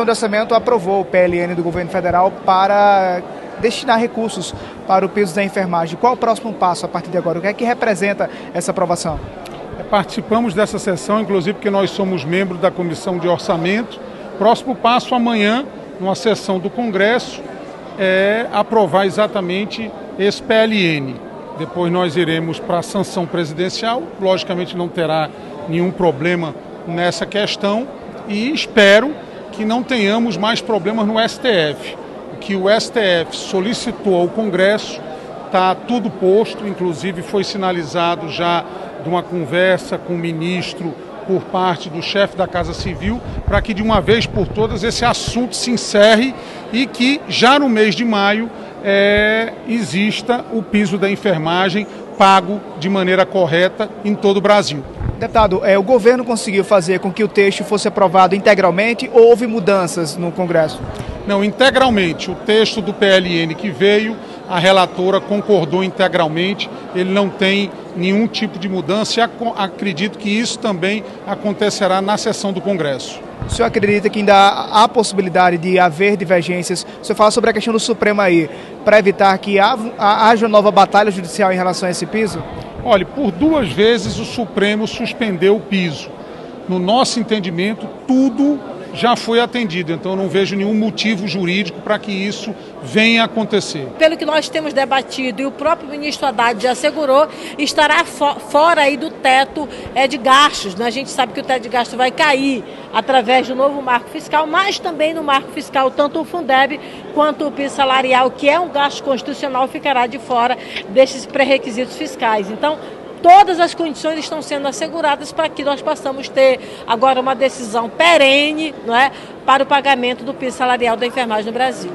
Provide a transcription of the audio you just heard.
O orçamento aprovou o PLN do governo federal para destinar recursos para o piso da enfermagem. Qual o próximo passo a partir de agora? O que é que representa essa aprovação? Participamos dessa sessão, inclusive porque nós somos membros da Comissão de Orçamento. Próximo passo amanhã, numa sessão do Congresso, é aprovar exatamente esse PLN. Depois nós iremos para a sanção presidencial, logicamente não terá nenhum problema nessa questão e espero que não tenhamos mais problemas no STF. O que o STF solicitou ao Congresso está tudo posto, inclusive foi sinalizado já de uma conversa com o ministro por parte do chefe da Casa Civil, para que de uma vez por todas esse assunto se encerre e que já no mês de maio é, exista o piso da enfermagem pago de maneira correta em todo o Brasil. Deputado, é, o governo conseguiu fazer com que o texto fosse aprovado integralmente ou houve mudanças no Congresso? Não, integralmente. O texto do PLN que veio, a relatora concordou integralmente, ele não tem nenhum tipo de mudança e acredito que isso também acontecerá na sessão do Congresso. O senhor acredita que ainda há, possibilidade de haver divergências? O senhor fala sobre a questão do Supremo aí, para evitar que haja nova batalha judicial em relação a esse piso? Olha, por duas vezes o Supremo suspendeu o piso. No nosso entendimento, tudo já foi atendido, então não vejo nenhum motivo jurídico para que isso venha a acontecer. Pelo que nós temos debatido e o próprio ministro Haddad já assegurou, estará fo fora aí do teto é, de gastos. Né? A gente sabe que o teto de gastos vai cair através do novo marco fiscal, mas também no marco fiscal, tanto o Fundeb quanto o piso salarial, que é um gasto constitucional, ficará de fora desses pré-requisitos fiscais. Então, todas as condições estão sendo asseguradas para que nós possamos ter agora uma decisão perene não é, para o pagamento do piso salarial da enfermagem no Brasil.